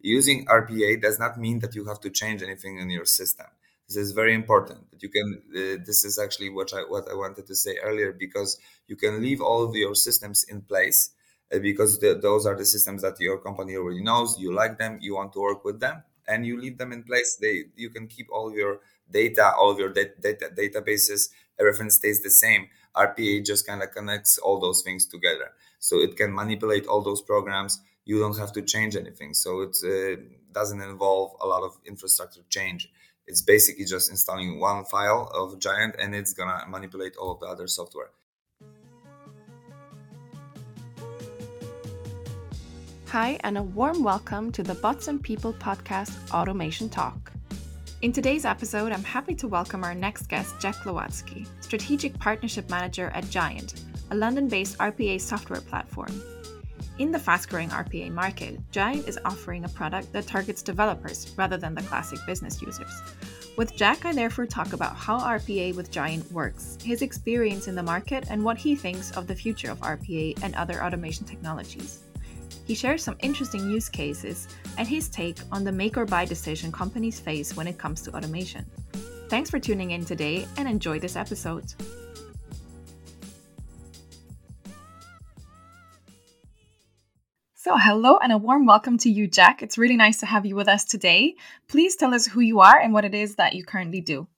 using RPA does not mean that you have to change anything in your system. This is very important. That you can. Uh, this is actually what I what I wanted to say earlier because you can leave all of your systems in place uh, because the, those are the systems that your company already knows. You like them. You want to work with them, and you leave them in place. They you can keep all of your data, all of your data databases. Everything stays the same. RPA just kind of connects all those things together, so it can manipulate all those programs. You don't have to change anything, so it uh, doesn't involve a lot of infrastructure change it's basically just installing one file of Jiant and it's gonna manipulate all of the other software. Hi, and a warm welcome to the Bots and People podcast Automation Talk. In today's episode, I'm happy to welcome our next guest, Jack Glowacki, Strategic Partnership Manager at Jiant, a London based RPA software platform. In the fast growing RPA market, Jiant is offering a product that targets developers rather than the classic business users. With Jack, I therefore talk about how RPA with Jiant works, his experience in the market, and what he thinks of the future of RPA and other automation technologies. He shares some interesting use cases and his take on the make or buy decision companies face when it comes to automation. Thanks for tuning in today and enjoy this episode. So, hello and a warm welcome to you, Jack. It's really nice to have you with us today. Please tell us who you are and what it is that you currently do.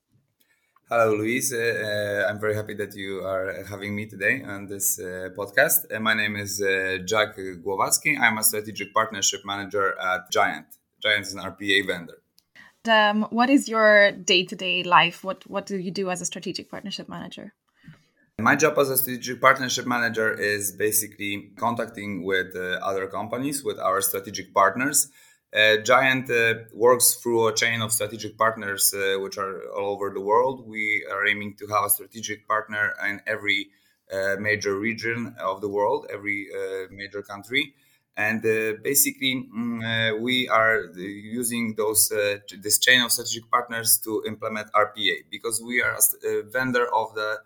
Hello, Louise. Uh, I'm very happy that you are having me today on this uh, podcast. Uh, my name is uh, Jack Glowacki. I'm a strategic partnership manager at Jiant. Jiant is an RPA vendor. Um, what is your day to day life? What, what do you do as a strategic partnership manager? My job as a strategic partnership manager is basically contacting with uh, other companies, with our strategic partners. Uh, Jiant uh, works through a chain of strategic partners uh, which are all over the world. We are aiming to have a strategic partner in every uh, major region of the world, every uh, major country. And basically, mm, we are using those this chain of strategic partners to implement RPA because we are a vendor of the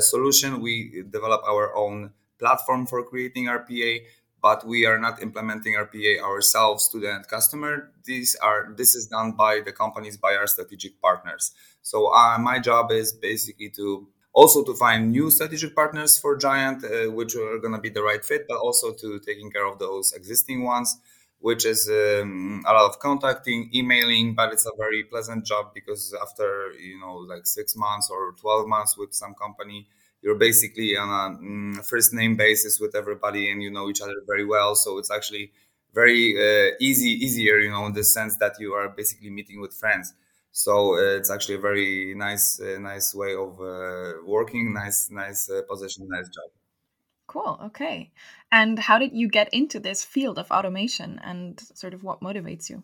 solution. We develop our own platform for creating RPA, but we are not implementing RPA ourselves to the end customer. These are this is done by the companies, by our strategic partners. So uh, my job is basically to also to find new strategic partners for Jiant, uh, which are going to be the right fit, but also to taking care of those existing ones which is um, a lot of contacting, emailing, but it's a very pleasant job because after you know like six months or twelve months with some company, you're basically on a mm, first name basis with everybody, and you know each other very well. So it's actually very uh, easy, easier, you know, in the sense that you are basically meeting with friends. So uh, it's actually a very nice, uh, nice way of uh, working, nice, nice uh, position, nice job. Cool. Okay. And how did you get into this field of automation and sort of what motivates you?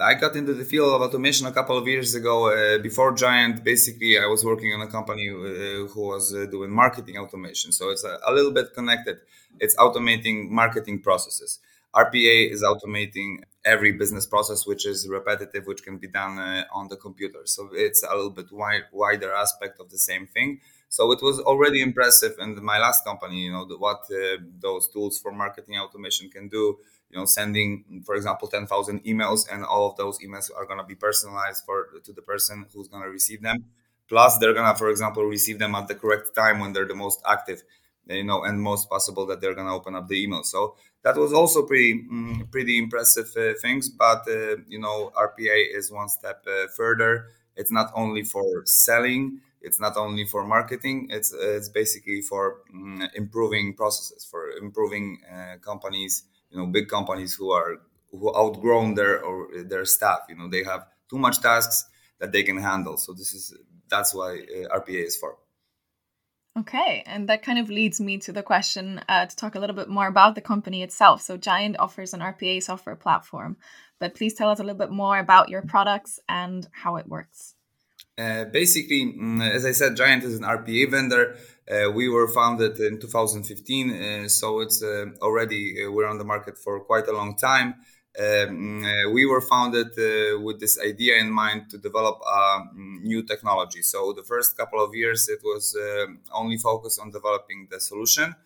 I got into the field of automation a couple of years ago. Uh, before Jiant, basically, I was working on a company uh, who was uh, doing marketing automation. So it's a, a, little bit connected. It's automating marketing processes. RPA is automating every business process which is repetitive, which can be done uh, on the computer. So it's a little bit wide, wider aspect of the same thing. So it was already impressive in my last company, you know, what uh, those tools for marketing automation can do. You know, sending, for example, 10,000 emails and all of those emails are going to be personalized for to the person who's going to receive them. Plus, they're going to, for example, receive them at the correct time when they're the most active, you know, and most possible that they're going to open up the email. So that was also pretty, mm, pretty impressive uh, things. But, uh, you know, RPA is one step uh, further. It's not only for selling, it's not only for marketing it's it's basically for um, improving processes for improving uh, companies you know big companies who are who outgrown their or their staff you know they have too much tasks that they can handle so this is that's why uh, rpa is for Okay, and that kind of leads me to the question uh, to talk a little bit more about the company itself. So, Jiant offers an RPA software platform, but please tell us a little bit more about your products and how it works. Uh, basically, mm, as I said, Jiant is an RPA vendor. Uh, we were founded in 2015, uh, so it's uh, already uh, we're on the market for quite a long time. Um, we were founded with this idea in mind to develop a new technology. So the first couple of years, it was only focused on developing the solution,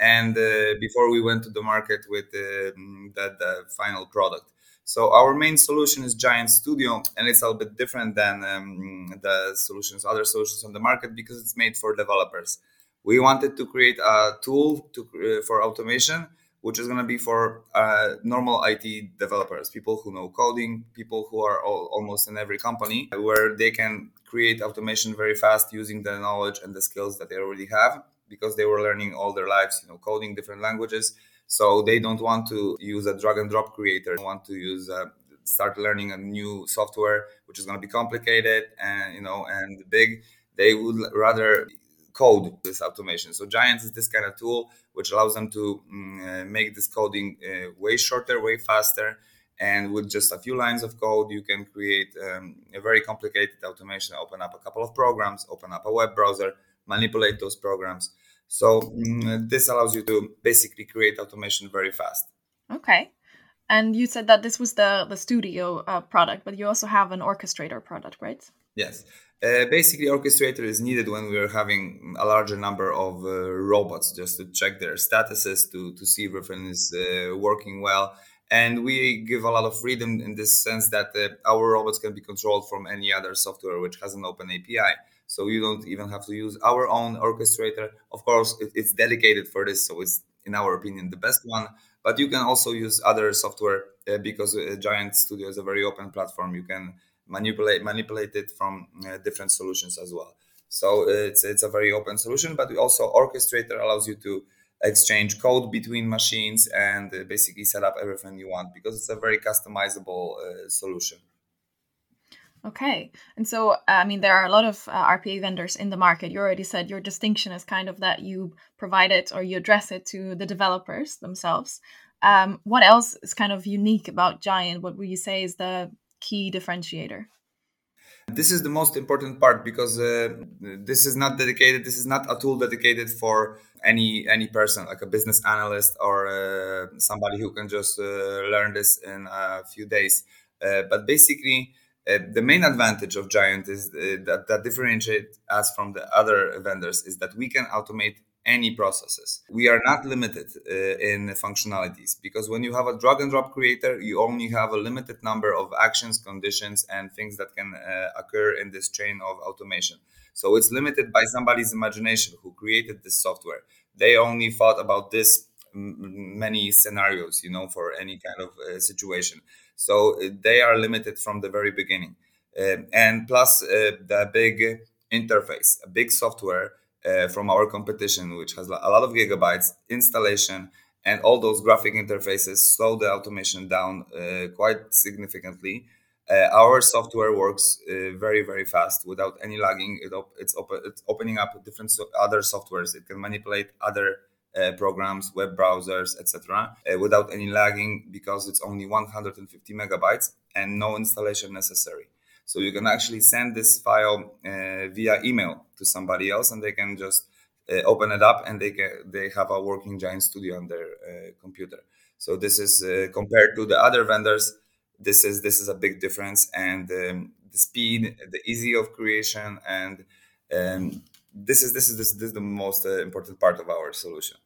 and before we went to the market with the, the final product. So our main solution is Jiant Studio, and it's a little bit different than um, the solutions, other solutions on the market, because it's made for developers. We wanted to create a tool to, uh, for automation, which is going to be for uh, normal IT developers, people who know coding, people who are all, almost in every company, where they can create automation very fast using the knowledge and the skills that they already have because they were learning all their lives, you know, coding different languages. So they don't want to use a drag and drop creator. They want to use uh, start learning a new software, which is going to be complicated and you know and big. They would rather code this automation. So Jiants is this kind of tool which allows them to mm, uh, make this coding uh, way shorter, way faster. And with just a few lines of code, you can create um, a very complicated automation. Open up a couple of programs, open up a web browser, manipulate those programs. So mm, this allows you to basically create automation very fast. Okay. And you said that this was the the studio uh, product, but you also have an orchestrator product, right? Yes. Uh, basically, orchestrator is needed when we are having a larger number of uh, robots just to check their statuses to, to see if everything is uh, working well. And we give a lot of freedom in this sense that uh, our robots can be controlled from any other software which has an open API. So you don't even have to use our own orchestrator. Of course, it, it's dedicated for this, so it's in our opinion the best one. But you can also use other software uh, because uh, Jiant Studio is a very open platform. You can manipulate manipulate it from uh, different solutions as well. So it's it's a very open solution, but also orchestrator allows you to exchange code between machines and uh, basically set up everything you want because it's a very customizable uh, solution. Okay. And so, I mean, there are a lot of uh, RPA vendors in the market. You already said your distinction is kind of that you provide it or you address it to the developers themselves. Um, what else is kind of unique about Jiant? What would you say is the key differentiator? This is the most important part because uh, this is not dedicated. This is not a tool dedicated for any any person, like a business analyst or uh, somebody who can just uh, learn this in a few days. Uh, but basically, uh, the main advantage of Jiant is uh, that that differentiate us from the other vendors is that we can automate any processes. We are not limited uh, in functionalities because when you have a drag and drop creator, you only have a limited number of actions, conditions, and things that can uh, occur in this chain of automation. So it's limited by somebody's imagination who created this software. They only thought about this many scenarios, you know, for any kind of uh, situation. So uh, they are limited from the very beginning. Uh, and plus uh, the big interface, a big software uh, from our competition, which has a lot of gigabytes, installation, and all those graphic interfaces slow the automation down uh, quite significantly. Uh, our software works uh, very, very fast without any lagging. It op- it's, op- it's, opening up different so- other softwares. It can manipulate other uh, programs, web browsers, etc., uh, without any lagging because it's only 150 megabytes and no installation necessary. So you can actually send this file uh, via email to somebody else, and they can just uh, open it up, and they can, they have a working Jiant Studio on their uh, computer. So this is uh, compared to the other vendors. This is this is a big difference, and um, the speed, the easy of creation, and um, this is this is this, this is the most uh, important part of our solution.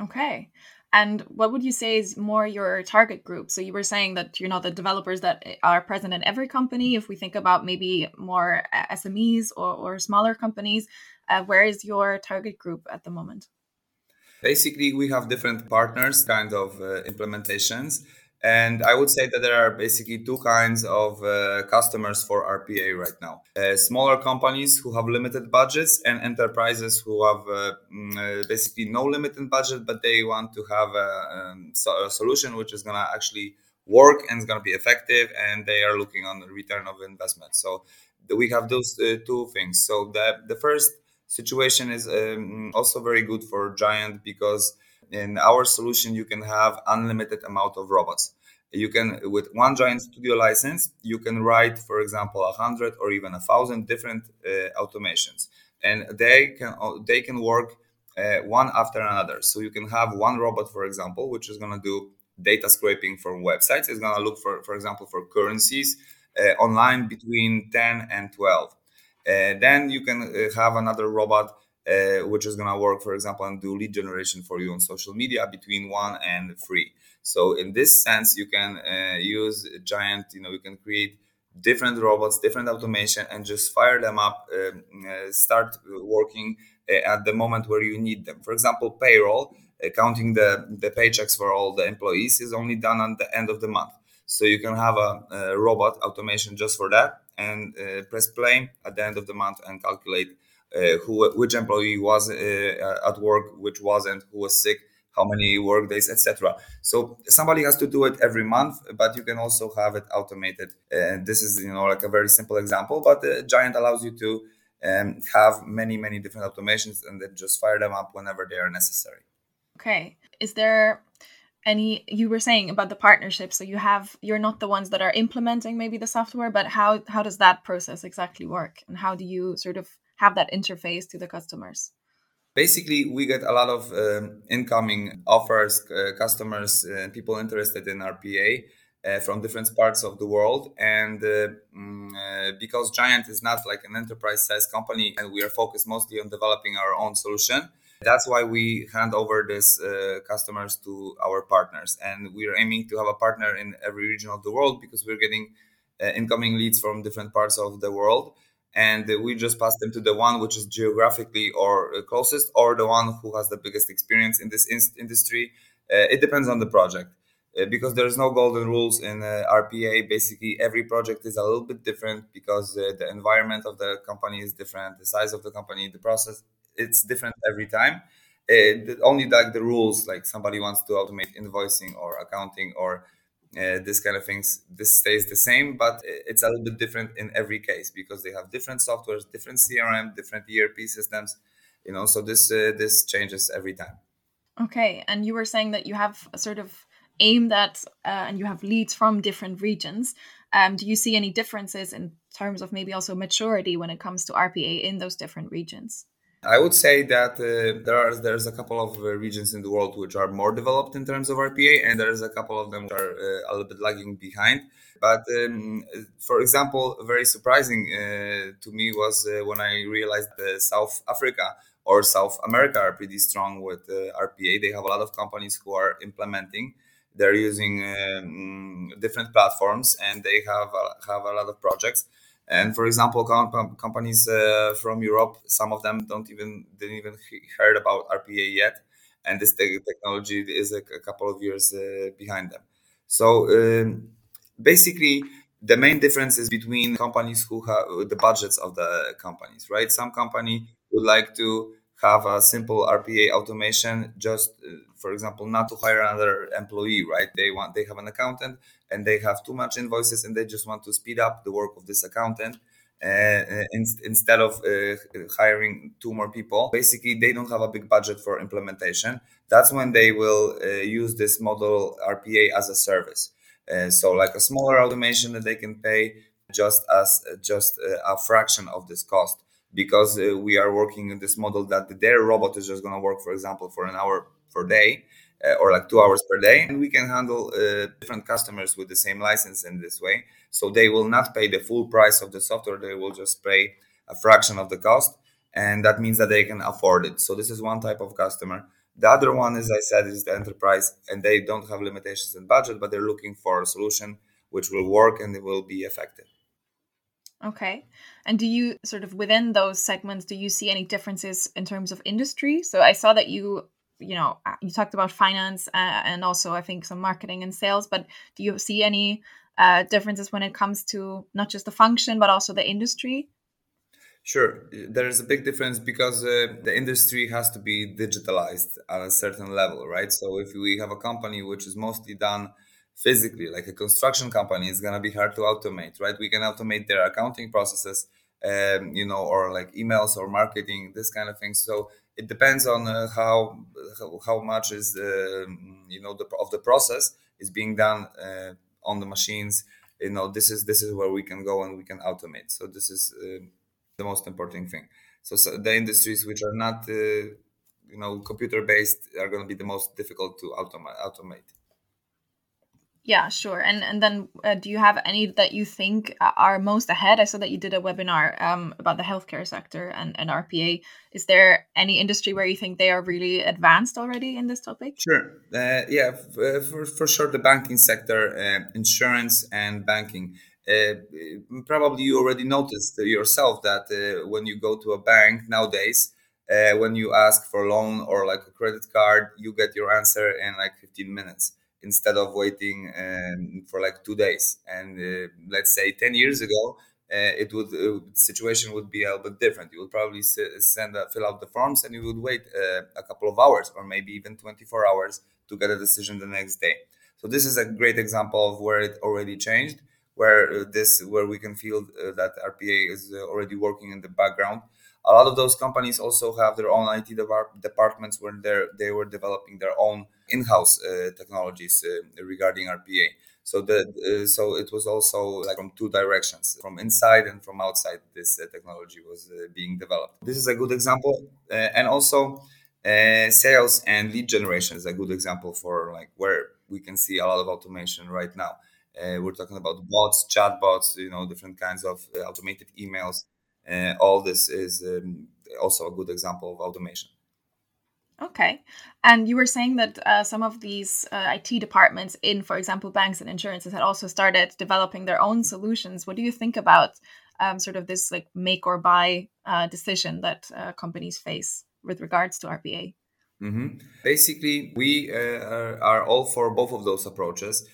Okay. And what would you say is more your target group? So you were saying that you know the developers that are present in every company. If we think about maybe more uh, SMEs or, or smaller companies, uh, where is your target group at the moment? Basically, we have different partners, kind of uh, implementations. And I would say that there are basically two kinds of uh, customers for RPA right now uh, smaller companies who have limited budgets, and enterprises who have uh, mm, uh basically no limited budget, but they want to have a, um, a solution which is going to actually work and is going to be effective, and they are looking on the return of investment. So we have those uh, two things. So the, the first situation is um, also very good for Jiant because in our solution you can have unlimited amount of robots. You can with one Jiant Studio license you can write for example a hundred or even a thousand different uh, automations. And they can they can work uh, one after another. So you can have one robot for example which is going to do data scraping from websites. It's going to look for for example for currencies uh, online between 10 and 12 uh, then you can uh, have another robot uh, which is going to work, for example, and do lead generation for you on social media between one and three. So in this sense, you can uh, use Jiant. You know, you can create different robots, different automation, and just fire them up, um, uh, start working uh, at the moment where you need them. For example, payroll, uh, counting the, the paychecks for all the employees is only done at the end of the month. So you can have a, a robot automation just for that and uh, press play at the end of the month and calculate uh, who which employee was uh, at work, which wasn't, who was sick, how many work days, etc. So somebody has to do it every month, but you can also have it automated. And this is you know like a very simple example, but Jiant allows you to um, have many many different automations and then just fire them up whenever they are necessary. Okay, is there any you were saying about the partnership so you have you're not the ones that are implementing maybe the software but how how does that process exactly work and how do you sort of have that interface to the customers? Basically we get a lot of um, incoming offers uh, customers uh, people interested in rpa uh, from different parts of the world. And uh, mm, uh, because Jiant is not like an enterprise size company and we are focused mostly on developing our own solution that's why we hand over these uh, customers to our partners, and we are aiming to have a partner in every region of the world because we're getting uh, incoming leads from different parts of the world, and we just pass them to the one which is geographically or uh, closest, or the one who has the biggest experience in this in- industry. Uh, it depends on the project uh, because there's no golden rules in uh, RPA. Basically, every project is a little bit different because uh, the environment of the company is different, the size of the company, the process it's different every time. It, only like the rules, like somebody wants to automate invoicing or accounting or uh, this kind of things, this stays the same, but it's a little bit different in every case because they have different softwares, different CRM, different ERP systems, you know. So this uh, this changes every time. Okay, and you were saying that you have a sort of aim that, uh, and you have leads from different regions. Um, do you see any differences in terms of maybe also maturity when it comes to RPA in those different regions? I would say that uh, there are there's a couple of uh, regions in the world which are more developed in terms of RPA, and there's a couple of them which are uh, a little bit lagging behind. But um, for example, very surprising uh, to me was uh, when I realized that South Africa or South America are pretty strong with uh, RPA. They have a lot of companies who are implementing. They're using um, different platforms, and they have have a lot of projects and for example, com- companies uh, from Europe, some of them don't even didn't even heard about RPA yet, and this te- technology is a, couple of years uh, behind them. So um, basically, the main difference is between companies who have the budgets of the companies, right? Some company would like to have a simple RPA automation, just uh, for example, not to hire another employee, right? They want they have an accountant and they have too much invoices and they just want to speed up the work of this accountant. Uh, in, instead of uh, hiring two more people, basically they don't have a big budget for implementation. That's when they will uh, use this model RPA as a service. Uh, so, like a smaller automation that they can pay just as just a fraction of this cost because uh, we are working in this model that their robot is just going to work, for example, for an hour per day uh, or like two hours per day. And we can handle uh, different customers with the same license in this way. So they will not pay the full price of the software, they will just pay a fraction of the cost. And that means that they can afford it. So this is one type of customer. The other one, as I said, is the enterprise, and they don't have limitations in budget, but they're looking for a solution which will work and it will be effective. Okay. And do you sort of within those segments, do you see any differences in terms of industry? So I saw that you, you know, uh, you talked about finance uh, and also I think some marketing and sales, but do you see any uh, differences when it comes to not just the function, but also the industry? Sure. There is a big difference because uh, the industry has to be digitalized at a certain level, right? So if we have a company which is mostly done physically like a construction company it's going to be hard to automate right? We can automate their accounting processes um, you know or like emails or marketing this kind of thing. So it depends on uh, how how much is the you know the of the process is being done uh, on the machines. You know this is this is where we can go and we can automate. So this is uh, the most important thing. So, so, the industries which are not uh, you know computer based are going to be the most difficult to automate automate Yeah, sure. And and then uh, do you have any that you think are most ahead? I saw that you did a webinar um, about the healthcare sector and, and RPA. Is there any industry where you think they are really advanced already in this topic? Sure. Uh, yeah, uh, for, for sure, the banking sector, uh, insurance and banking. Uh, probably you already noticed yourself that uh, when you go to a bank nowadays, when you ask for a loan or like a credit card, you get your answer in like 15 minutes instead of waiting um, for like two days. And uh, let's say 10 years ago, uh, it would uh, situation would be a little bit different. You would probably send uh, fill out the forms and you would wait uh, a couple of hours or maybe even 24 hours to get a decision the next day. So this is a great example of where it already changed, where uh, this where we can feel that RPA is already working in the background a lot of those companies also have their own IT departments where they were developing their own in-house uh, technologies uh, regarding RPA. So the uh, so it was also like from two directions, from inside and from outside. This uh, technology was uh, being developed. This is a good example, uh, and also sales and lead generation is a good example for like where we can see a lot of automation right now. we're talking about bots, chatbots, you know, different kinds of automated emails all this is um, also a good example of automation. Okay. And you were saying that uh, some of these uh, IT departments in, for example, banks and insurances had also started developing their own solutions. What do you think about um, sort of this like make or buy uh, decision that uh, companies face with regards to RPA? Mm-hmm. Basically, we uh, are, are all for both of those approaches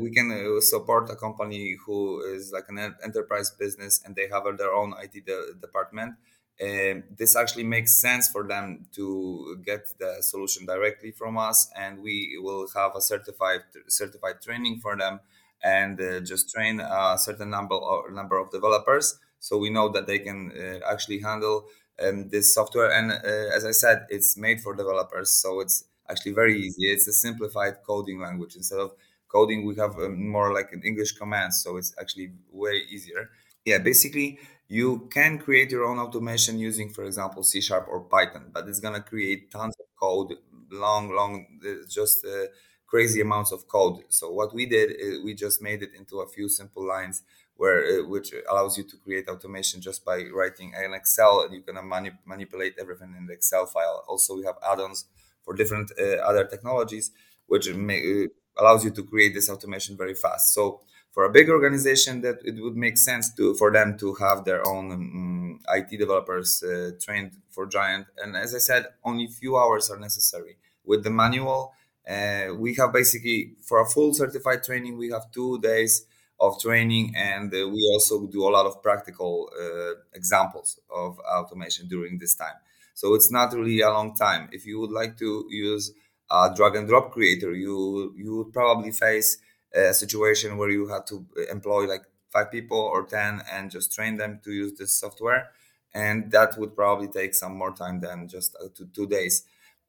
we can, uh, support a company who is like an enterprise business and they have their own IT de- department. And this actually makes sense for them to get the solution directly from us, and we will have a certified certified training for them, and uh, just train a certain number of number of developers, so we know that they can uh, actually handle um, this software. And uh, as I said, it's made for developers, so it's actually very easy. It's a simplified coding language instead of coding we have um, more like an english commands so it's actually way easier. Yeah basically you can create your own automation using for example c sharp or python but it's going to create tons of code long long uh, just uh, crazy amounts of code. So what we did is we just made it into a few simple lines where uh, which allows you to create automation just by writing an excel and you can mani- manipulate everything in the excel file. Also we have add-ons for different uh, other technologies which may, uh, allows you to create this automation very fast. So for a big organization, that it would make sense to for them to have their own um, IT developers uh, trained for Jiant. And as I said, only few hours are necessary. With the manual, uh, we have basically for a full certified training, we have two days of training, and uh, we also do a lot of practical uh, examples of automation during this time. So it's not really a long time. If you would like to use a drag and drop creator, you you would probably face a situation where you have to employ like five people or ten and just train them to use this software, and that would probably take some more time than just uh, two, two days.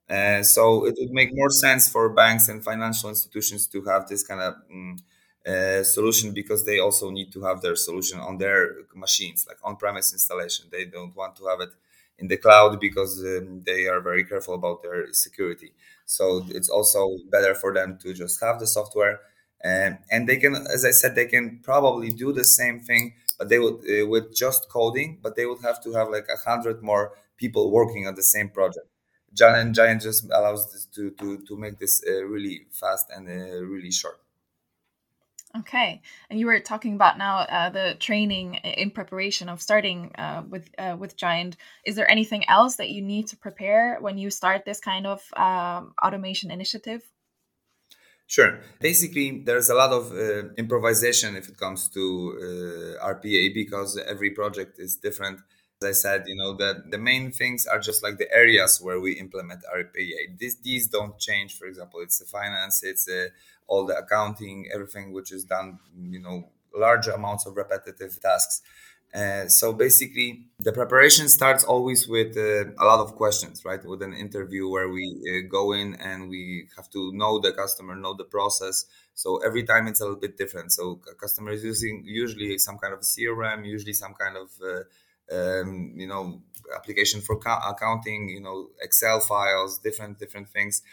Uh, so it would make more sense for banks and financial institutions to have this kind of um, uh, solution because they also need to have their solution on their machines, like on-premise installation. They don't want to have it in the cloud because um, they are very careful about their security. So it's also better for them to just have the software, and and they can, as I said, they can probably do the same thing, but they would uh, with just coding, but they would have to have like a hundred more people working on the same project. Jiant Jiant just allows to to to make this uh, really fast and uh, really short. Okay, and you were talking about now uh, the training in preparation of starting uh, with uh, with Jiant. Is there anything else that you need to prepare when you start this kind of um, automation initiative? Sure. Basically, there's a lot of uh, improvisation if it comes to uh, RPA because every project is different. As I said, you know that the main things are just like the areas where we implement RPA. These these don't change. For example, it's the finance, it's uh, all the accounting, everything which is done, you know, large amounts of repetitive tasks. Uh, so basically, the preparation starts always with uh, a lot of questions, right? With an interview where we uh, go in and we have to know the customer, know the process. So every time it's a little bit different. So customer is using usually some kind of CRM, usually some kind of uh, um, you know application for accounting, you know Excel files, different different things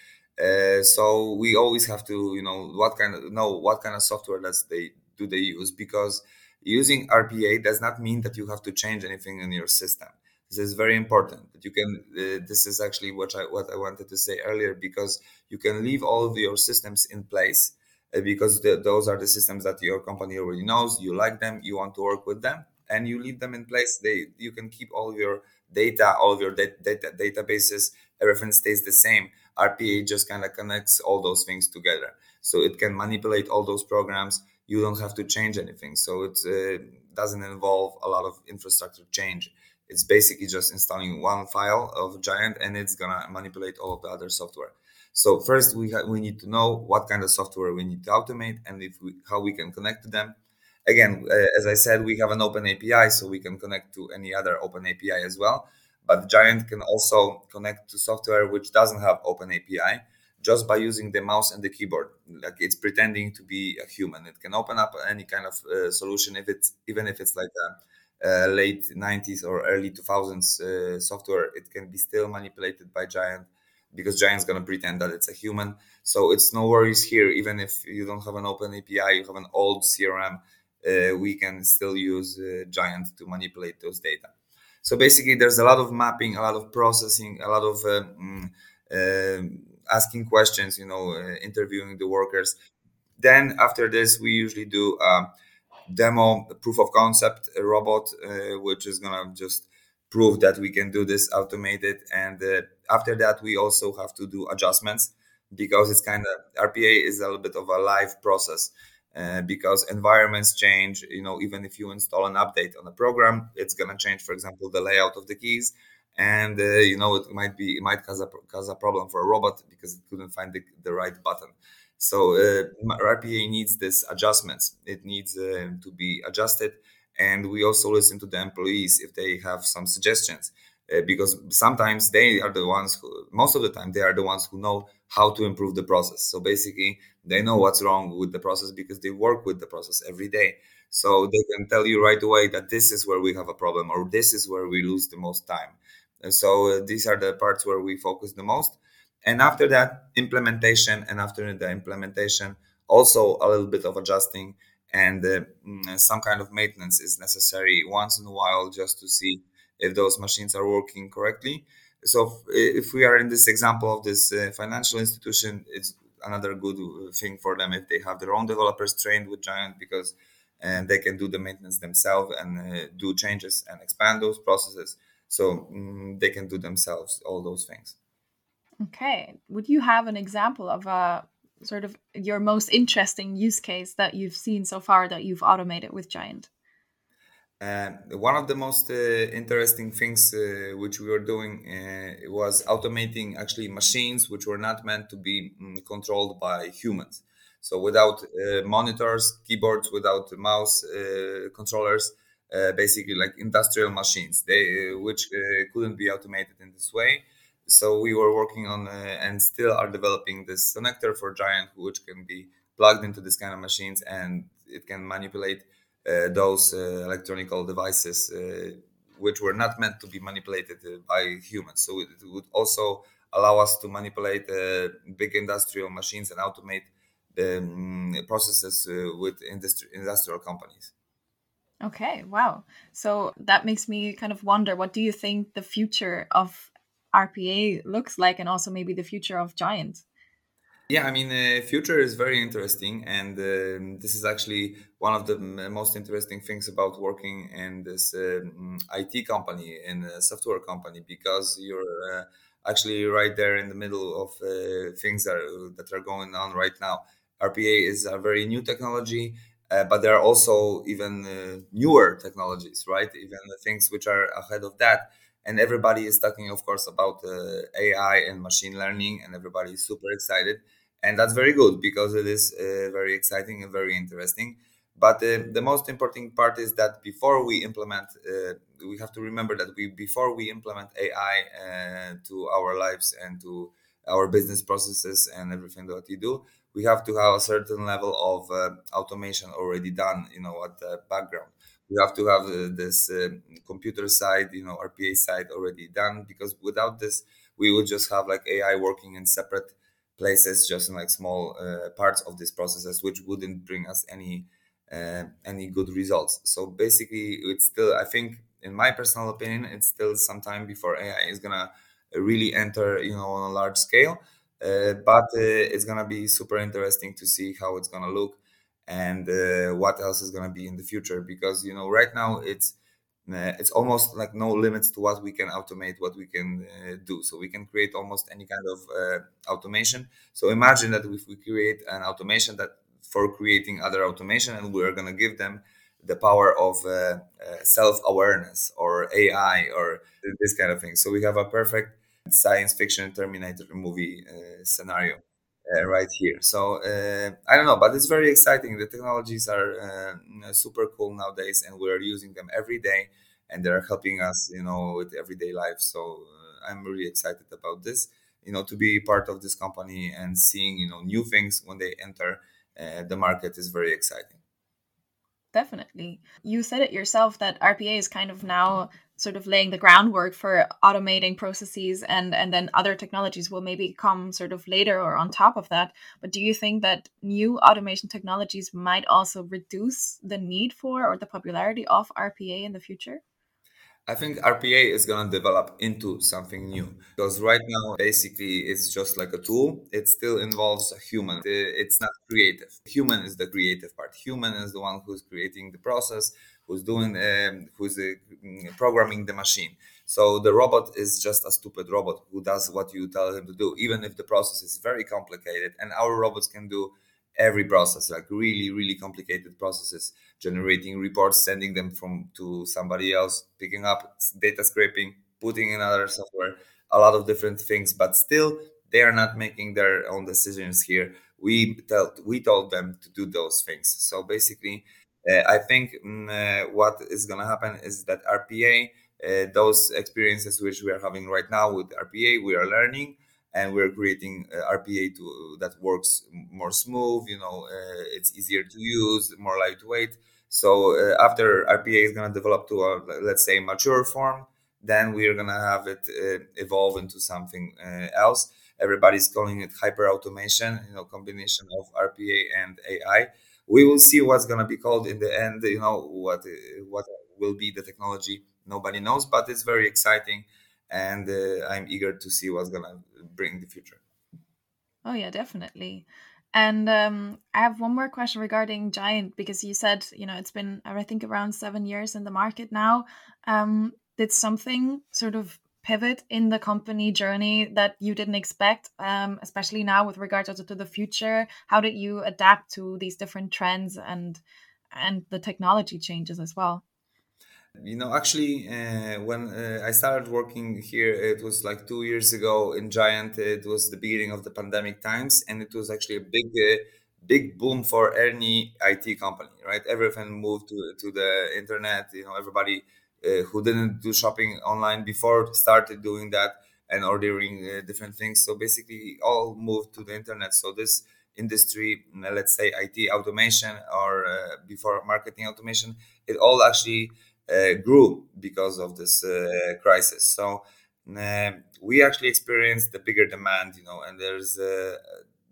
Uh, so we always have to, you know, what kind of know what kind of software does they do they use because using RPA does not mean that you have to change anything in your system. This is very important. That you can. Uh, this is actually what I what I wanted to say earlier because you can leave all of your systems in place uh, because the, those are the systems that your company already knows. You like them. You want to work with them, and you leave them in place. They you can keep all of your data, all of your data, data databases. Everything stays the same. RPA just kind of connects all those things together, so it can manipulate all those programs. You don't have to change anything, so it uh, doesn't involve a lot of infrastructure change it's basically just installing one file of Jiant and it's gonna manipulate all of the other software. So first we ha- we need to know what kind of software we need to automate and if we, how we can connect to them. Again, uh, as I said, we have an open API, so we can connect to any other open API as well. But Jiant can also connect to software which doesn't have open API just by using the mouse and the keyboard. Like it's pretending to be a human. It can open up any kind of uh, solution if it's even if it's like a uh, late 90s or early 2000s uh, software, it can be still manipulated by Jiant because Jiant's going to pretend that it's a human. So it's no worries here. Even if you don't have an open API, you have an old CRM, uh, we can still use uh, Jiant to manipulate those data. So basically, there's a lot of mapping, a lot of processing, a lot of um, asking questions, you know, uh, interviewing the workers. Then after this, we usually do um, demo proof of concept robot, uh, which is gonna just prove that we can do this automated. And uh, after that, we also have to do adjustments because it's kind of RPA is a little bit of a live process. Uh, because environments change you know even if you install an update on a program it's going to change for example the layout of the keys and uh, you know it might be it might cause a cause a problem for a robot because it couldn't find the, the right button so uh, RPA needs this adjustments. It needs uh, to be adjusted, and we also listen to the employees if they have some suggestions. Uh, because sometimes they are the ones who, most of the time, they are the ones who know how to improve the process. So basically, they know what's wrong with the process because they work with the process every day. So they can tell you right away that this is where we have a problem or this is where we lose the most time. And so uh, these are the parts where we focus the most and after that implementation and after the implementation also a little bit of adjusting and uh, mm, some kind of maintenance is necessary once in a while just to see if those machines are working correctly so if, we are in this example of this uh, financial institution it's another good uh, thing for them if they have their own developers trained with Jiant because and they can do the maintenance themselves and uh, do changes and expand those processes so mm, they can do themselves all those things Okay. Would you have an example of a sort of your most interesting use case that you've seen so far that you've automated with Jiant? Uh, one of the most uh, interesting things uh, which we were doing uh, was automating actually machines which were not meant to be um, controlled by humans. So without uh, monitors, keyboards, without mouse uh, controllers, basically like industrial machines, they which couldn't be automated in this way so we were working on and still are developing this connector for Giant, which can be plugged into this kind of machines and it can manipulate those uh, electronic devices uh, which were not meant to be manipulated uh, by humans. So it would also allow us to manipulate uh, big industrial machines and automate the um, processes with industri- industrial companies. Okay, wow. So that makes me kind of wonder what do you think the future of RPA looks like and also maybe the future of Jiant. Yeah, I mean, uh, future is very interesting, and uh, this is actually one of the most interesting things about working in this uh, IT company, in a software company, because you're uh, actually right there in the middle of uh, things that are, that are going on right now. RPA is a very new technology, uh, but there are also even newer technologies, right? Even things which are ahead of that and everybody is talking of course about uh, ai and machine learning and everybody is super excited and that's very good because it is uh, very exciting and very interesting. But uh, the most important part is that before we implement uh, we have to remember that we before we implement ai uh, to our lives and to our business processes and everything that we do we have to have a certain level of uh, automation already done you know at the background. We have to have uh, this computer side, you know, RPA side already done because without this, we would just have like AI working in separate places, just in like small uh, parts of these processes, which wouldn't bring us any uh, any good results. So basically, it's still I think, in my personal opinion, it's still some time before AI is gonna really enter, you know, on a large scale. Uh, but uh, it's gonna be super interesting to see how it's gonna look and uh, what else is gonna be in the future because you know right now it's it's almost like no limits to what we can automate what we can uh, do. So we can create almost any kind of uh, automation. So imagine that if we create an automation that for creating other automation and we're going to give them the power of uh, uh, self-awareness or ai or this kind of thing. So we have a perfect science fiction terminator movie scenario uh, right here. So uh, I don't know, but it's very exciting. The technologies are uh, super cool nowadays, and we're using them every day, and they're helping us, you know, with everyday life. So uh, I'm really excited about this. You know, to be part of this company and seeing, you know, new things when they enter uh, the market is very exciting. Definitely. You said it yourself that RPA is kind of now sort of laying the groundwork for automating processes and and then other technologies will maybe come sort of later or on top of that but do you think that new automation technologies might also reduce the need for or the popularity of rpa in the future I think RPA is going to develop into something new because right now, basically, it's just like a tool. It still involves a human. It's not creative. Human is the creative part. Human is the one who's creating the process, who's doing, um, who's uh, programming the machine. So the robot is just a stupid robot who does what you tell him to do, even if the process is very complicated. And our robots can do every process, like really, really complicated processes, generating reports, sending them from to somebody else, picking up data scraping, putting in other software, a lot of different things, but still they are not making their own decisions here. We told we told them to do those things. So basically, I think uh, what is going to happen is that RPA, uh, those experiences which we are having right now with RPA, we are learning and we're creating uh, RPA to that works more smooth. You know, uh, it's easier to use, more lightweight. So uh, after RPA is gonna develop to a let's say mature form, then we're gonna have it uh, evolve into something uh, else. Everybody's calling it hyper automation. You know, combination of RPA and AI. We will see what's gonna be called in the end. You know what what will be the technology. Nobody knows, but it's very exciting and uh, I'm eager to see what's gonna bring the future. Oh yeah, definitely. And um, I have one more question regarding Jiant because you said you know it's been I think around seven years in the market now. Um, did something sort of pivot in the company journey that you didn't expect, um, especially now with regards to the future? How did you adapt to these different trends and and the technology changes as well? You know, actually, uh, when uh, I started working here, it was like two years ago in Jiant. It was the beginning of the pandemic times, and it was actually a big, uh, big boom for any IT company. Right, everything moved to to the internet. You know, everybody uh, who didn't do shopping online before started doing that and ordering uh, different things. So basically, all moved to the internet. So this industry, let's say IT automation or uh, before marketing automation, it all actually uh, grew because of this uh, crisis. So uh, we actually experienced the bigger demand, you know, and there's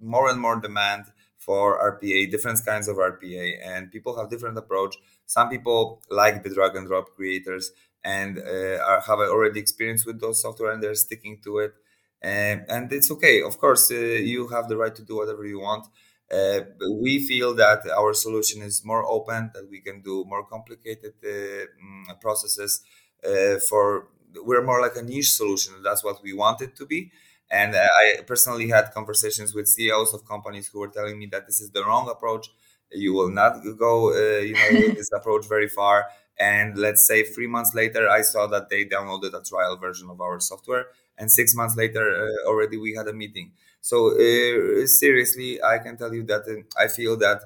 more and more demand for RPA, different kinds of RPA, and people have different approach. Some people like the drag and drop creators and uh, are, have already experience with those software and they're sticking to it. And, it's okay. Of course, uh, you have the right to do whatever you want. Uh, we feel that our solution is more open, that we can do more complicated uh, mm, processes. Uh, for we're more like a niche solution. That's what we want it to be. And I personally had conversations with CEOs of companies who were telling me that this is the wrong approach. You will not go, uh, you know, with this approach very far. And let's say three months later, I saw that they downloaded a trial version of our software, and six months later, uh, already we had a meeting. So uh, seriously, I can tell you that uh, I feel that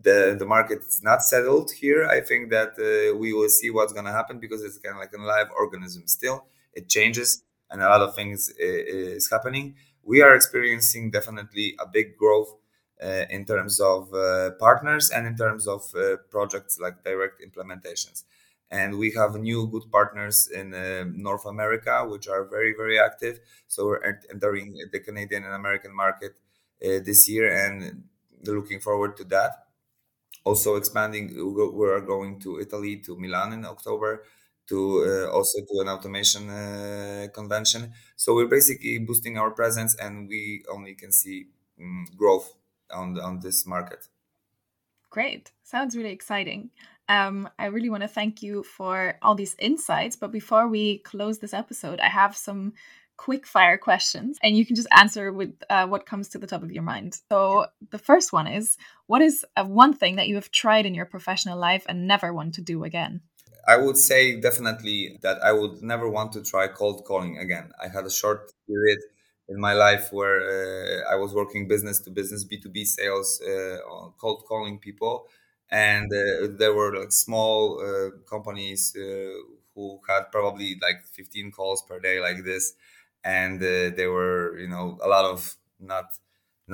the the market is not settled here. I think that uh, we will see what's going to happen because it's kind of like a live organism. Still, it changes, and a lot of things uh, is happening. We are experiencing definitely a big growth uh, in terms of uh, partners and in terms of projects like direct implementations and we have new good partners in uh, North America, which are very very active. So we're entering the Canadian and American market this year, and looking forward to that. Also expanding, we are going to Italy to Milan in October to uh, also do an automation uh, convention. So we're basically boosting our presence, and we only can see um, growth on on this market. Great, sounds really exciting. Um, I really want to thank you for all these insights. But before we close this episode, I have some quick fire questions and you can just answer with uh, what comes to the top of your mind. So, the first one is What is uh, one thing that you have tried in your professional life and never want to do again? I would say definitely that I would never want to try cold calling again. I had a short period in my life where uh, I was working business to business, B2B sales, uh, cold calling people. And uh, there were like small uh, companies uh, who had probably like 15 calls per day, like this. And uh, there were, you know, a lot of not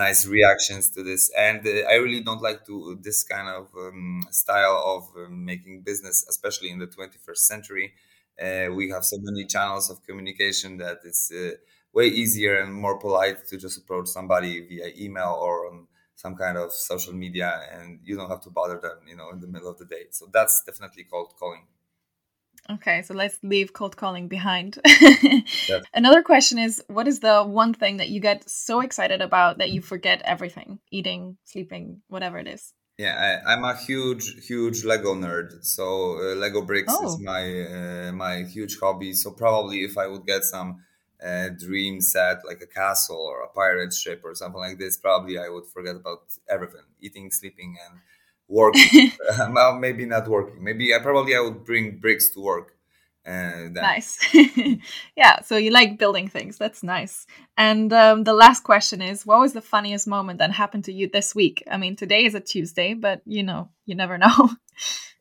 nice reactions to this. And uh, i really don't like to this kind of um, style of um, making business especially in the 21st century. Uh, we have so many channels of communication that it's uh, way easier and more polite to just approach somebody via email or on some kind of social media and you don't have to bother them you know in the middle of the day. So that's definitely cold calling Okay, so let's leave cold calling behind. Another question is what is the one thing that you get so excited about that you forget everything eating, sleeping, whatever it is? Yeah, I, am a huge, huge Lego nerd. So uh, Lego bricks oh. is my uh, my huge hobby. So probably if I would get some uh, dream set like a castle or a pirate ship or something like this, probably I would forget about everything: eating, sleeping, and working. well, maybe not working. Maybe I probably I would bring bricks to work. Uh, nice. yeah. So you like building things. That's nice. And um, the last question is, what was the funniest moment that happened to you this week? I mean, today is a Tuesday, but you know, you never know.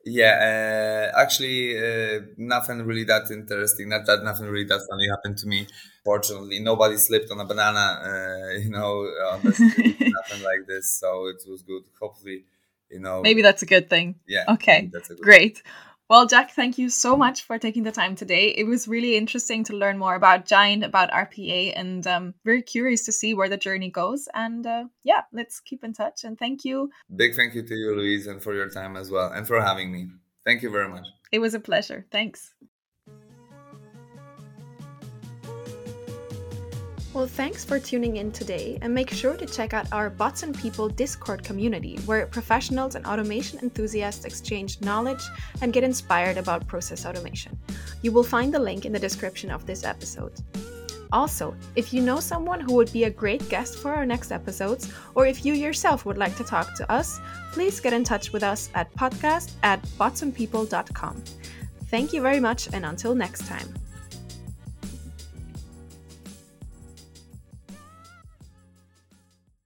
yeah. Uh, actually, uh, nothing really that interesting. Not that nothing really that funny happened to me. Fortunately, nobody slipped on a banana. Uh, you know, on the street, nothing like this. So it was good. Hopefully you know? Maybe that's a good thing. Yeah okay great. Well jack thank you so much for taking the time today. It was really interesting to learn more about Jiant about rpa and um, very curious to see where the journey goes. And uh, yeah let's keep in touch. And thank you. Big thank you to you louise and for your time as well and for having me. Thank you very much. It was a pleasure. Thanks Well, thanks for tuning in today, and make sure to check out our Bots and People Discord community, where professionals and automation enthusiasts exchange knowledge and get inspired about process automation. You will find the link in the description of this episode. Also, if you know someone who would be a great guest for our next episodes, or if you yourself would like to talk to us, please get in touch with us at podcast at botsandpeople.com. Thank you very much, and until next time.